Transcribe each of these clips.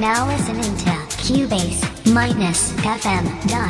Now listening to Cubase minus FM.de.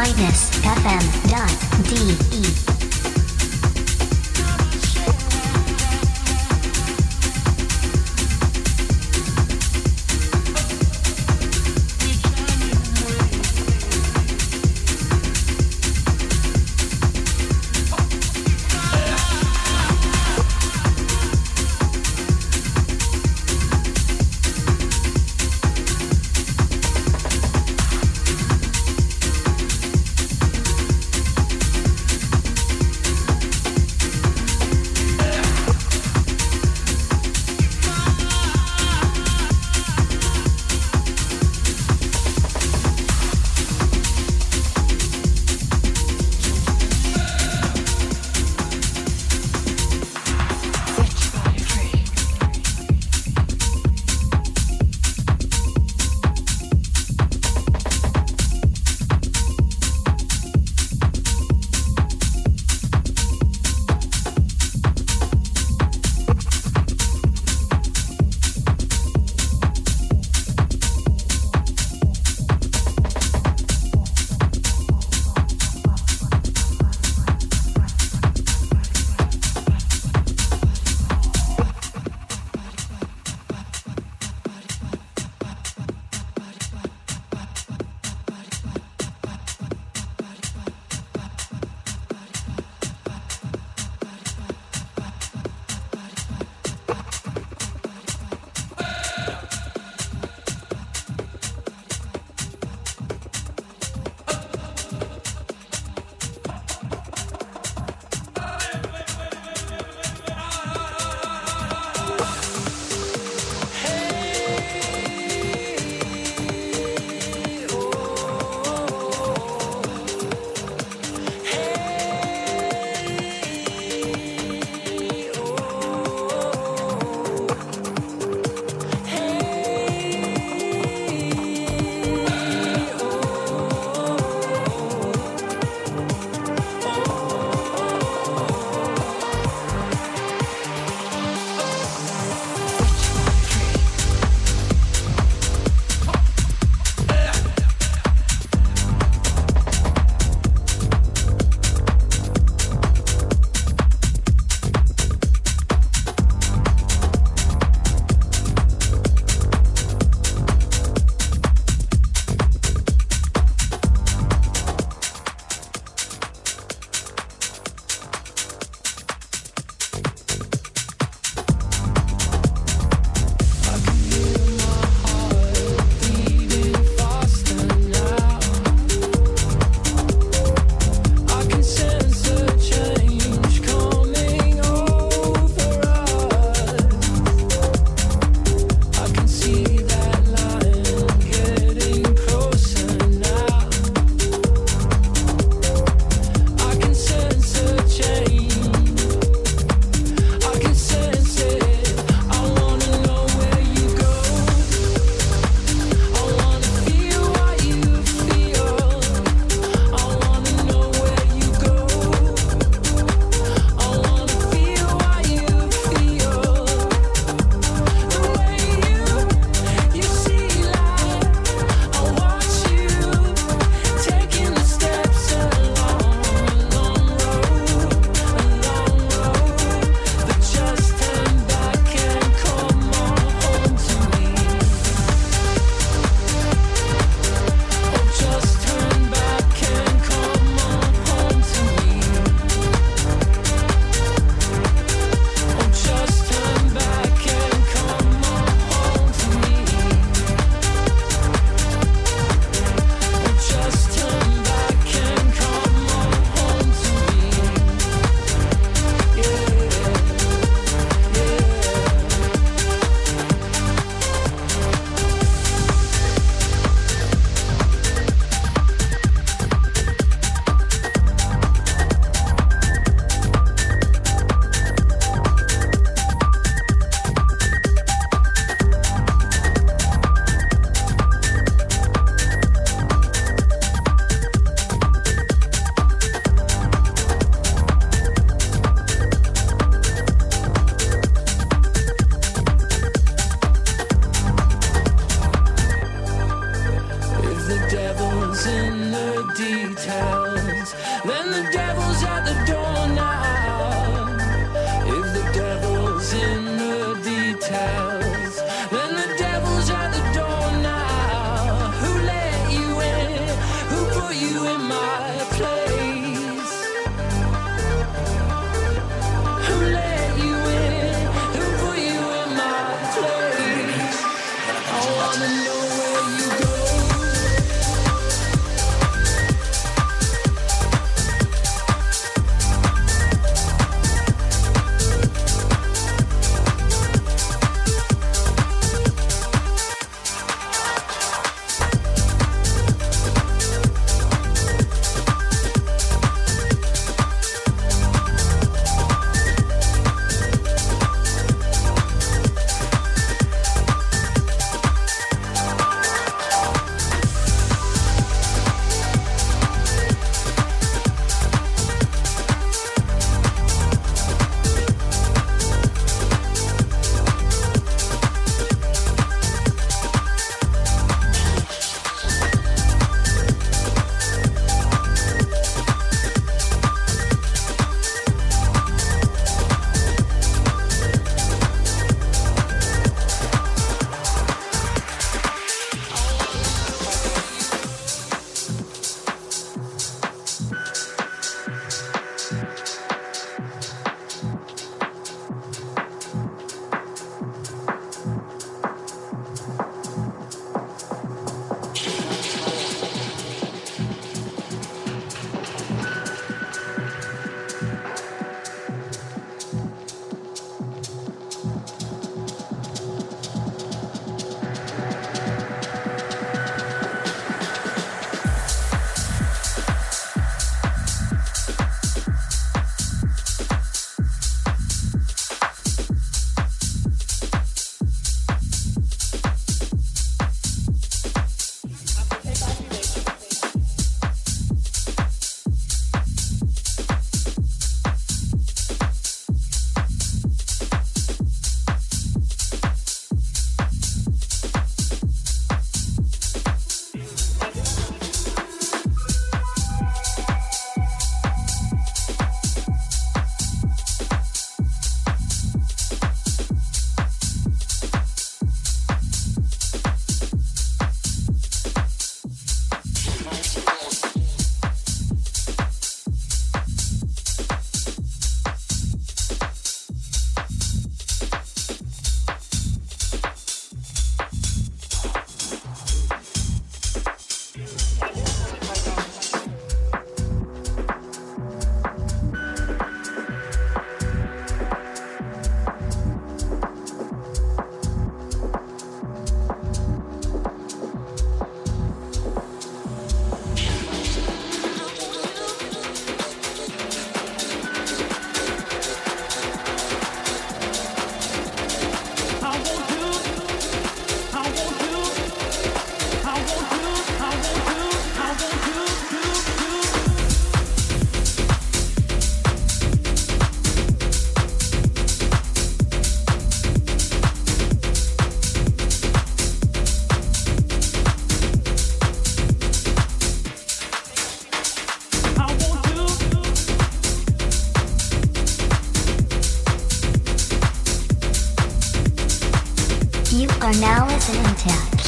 minus FM dot DE.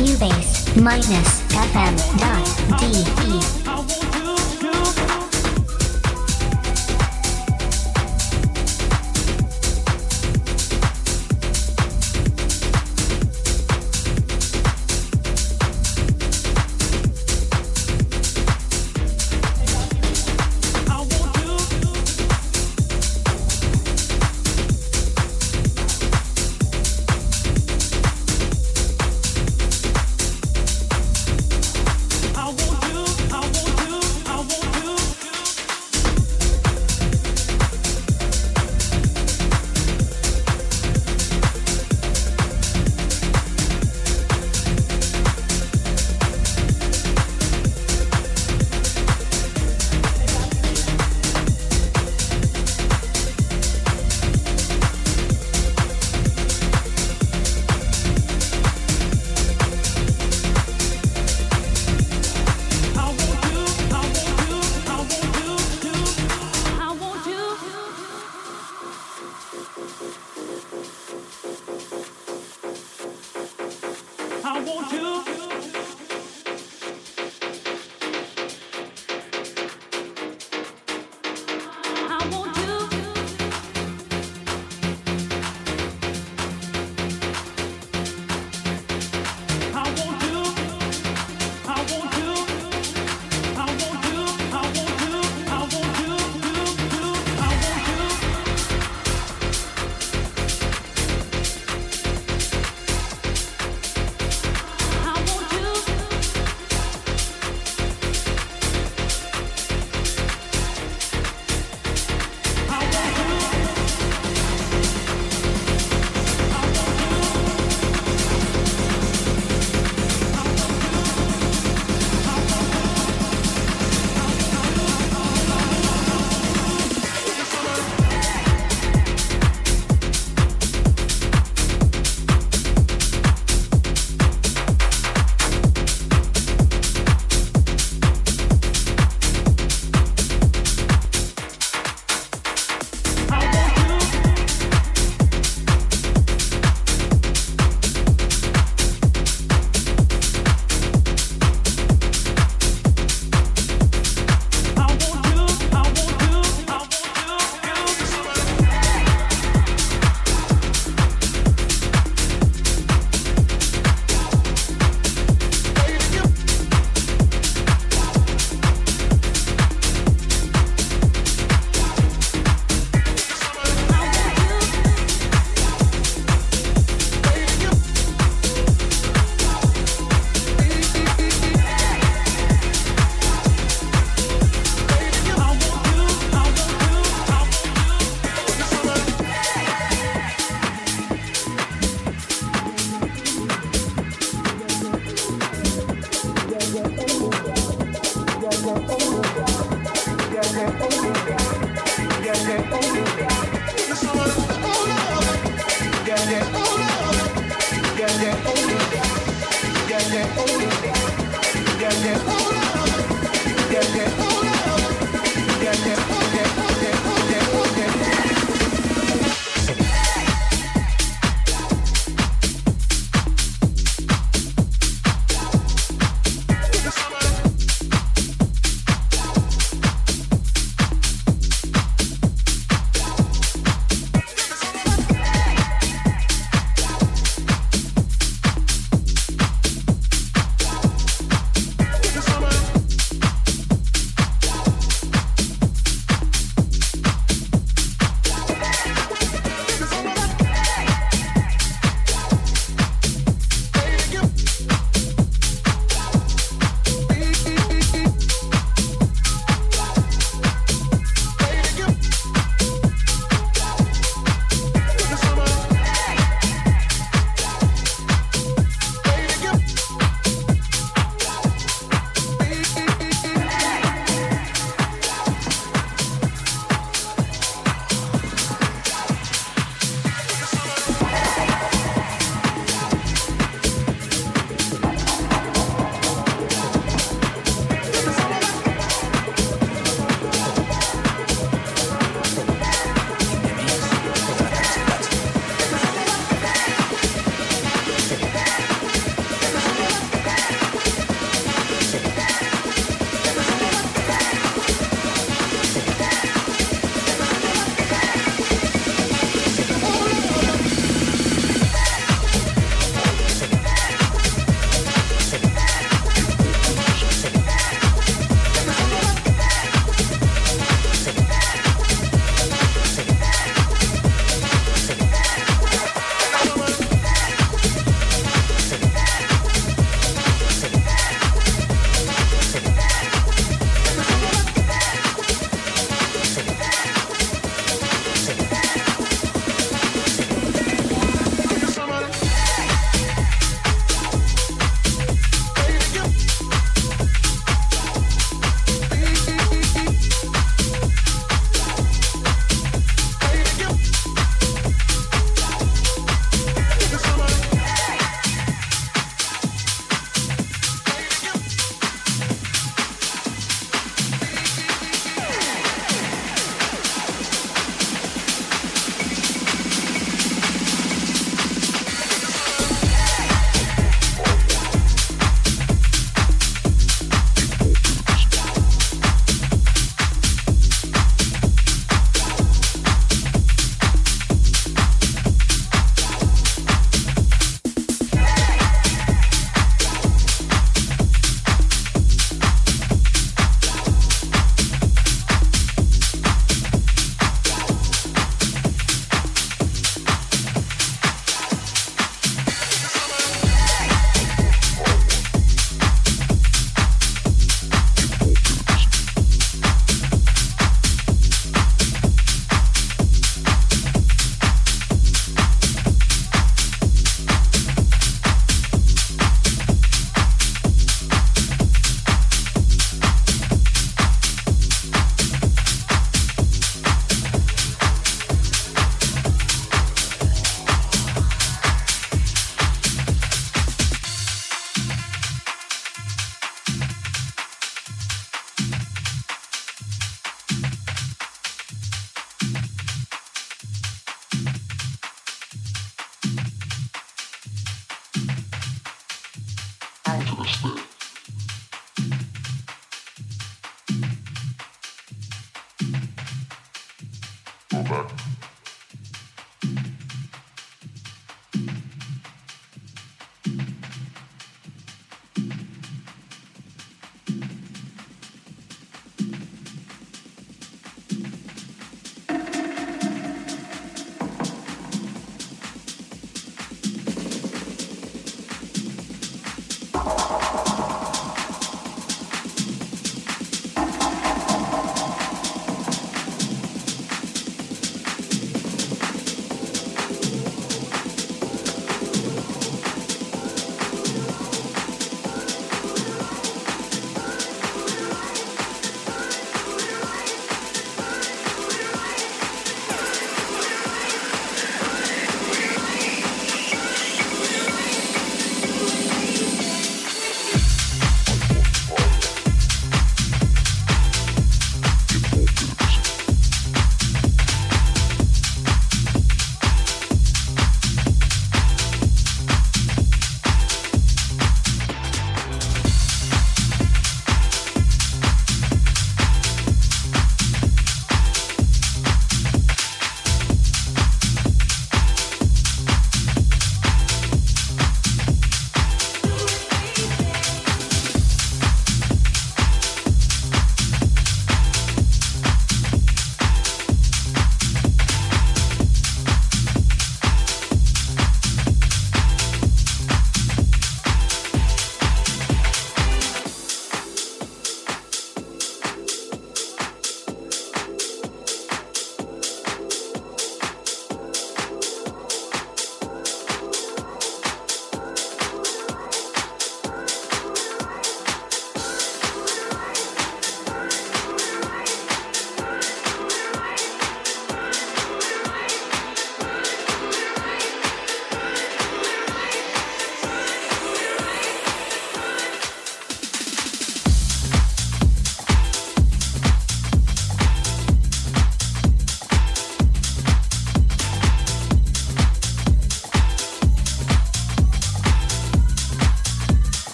Cubase minus FM dot DE. I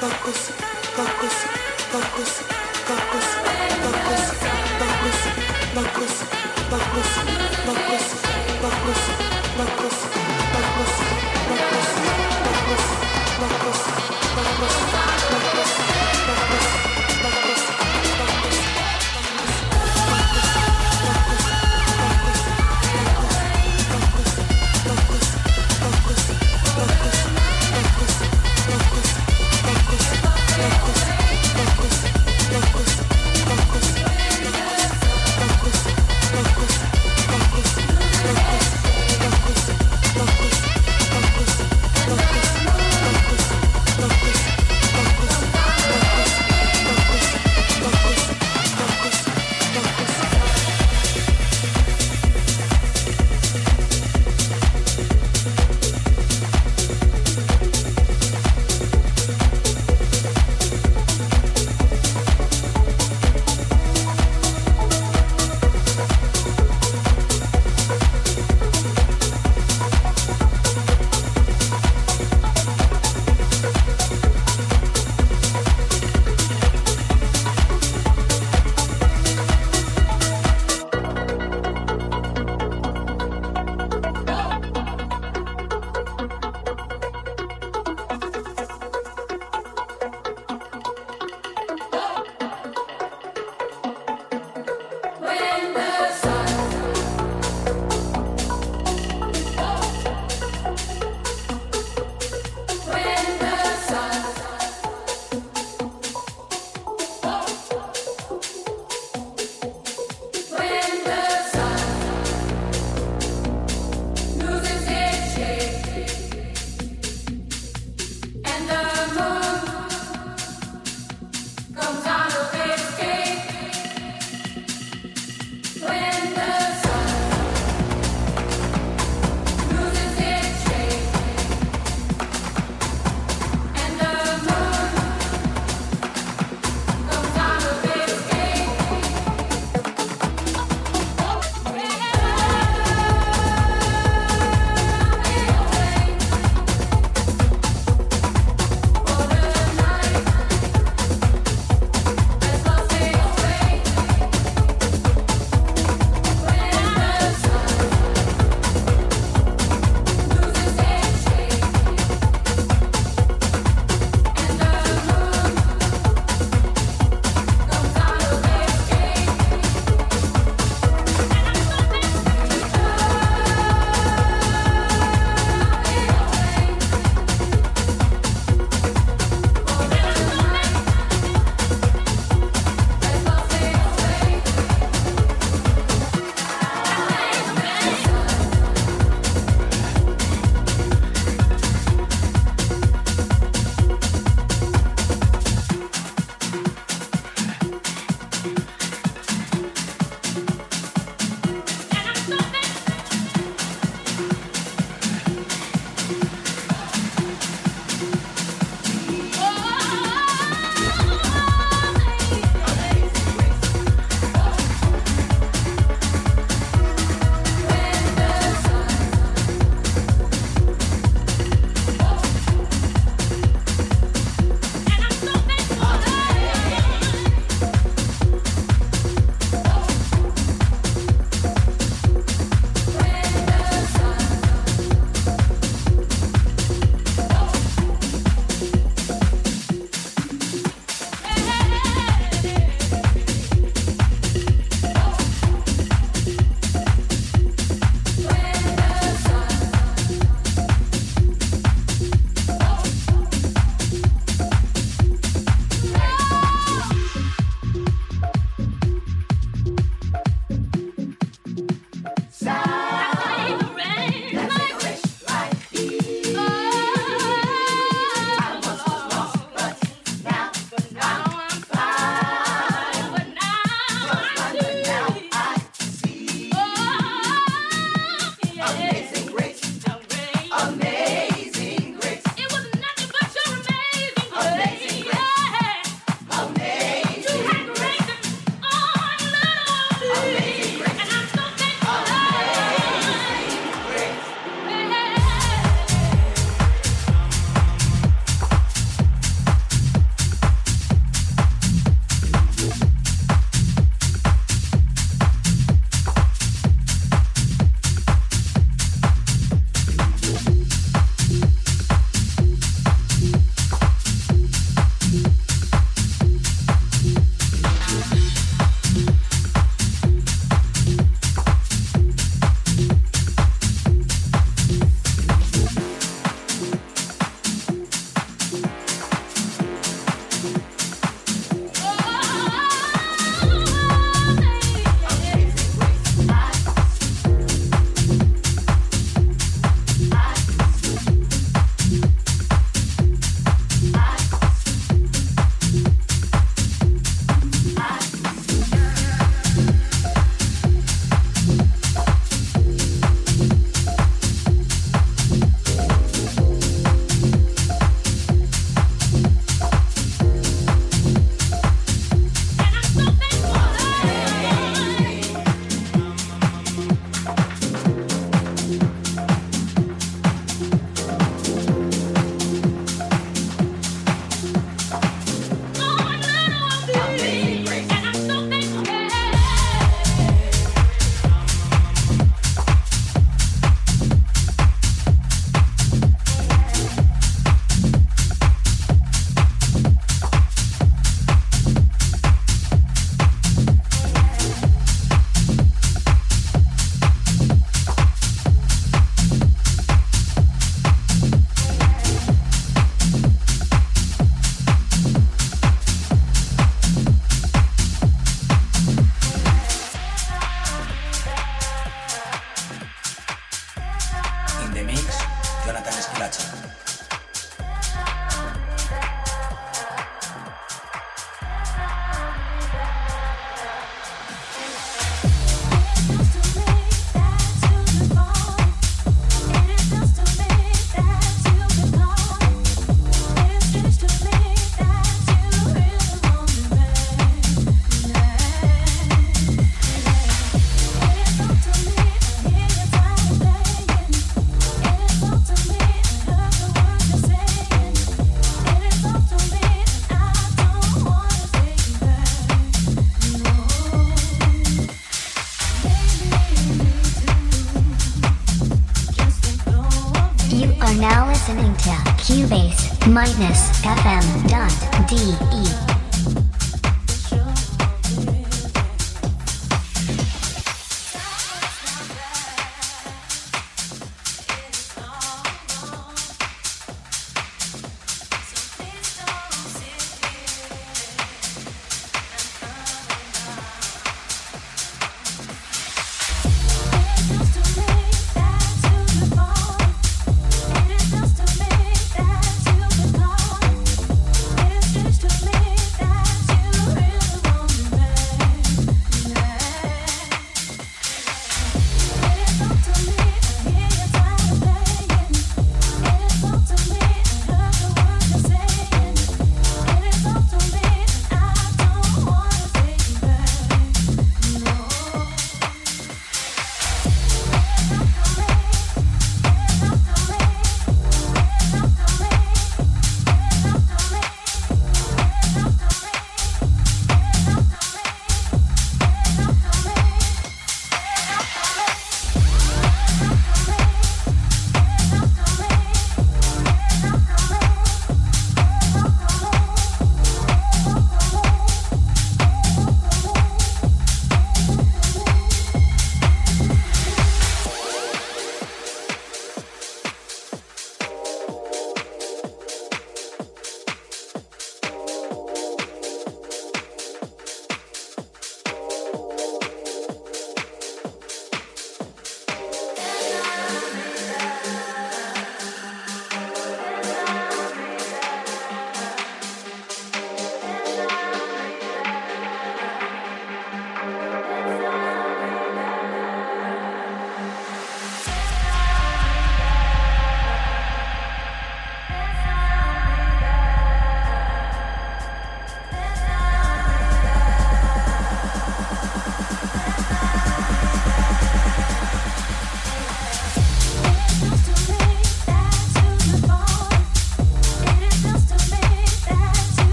When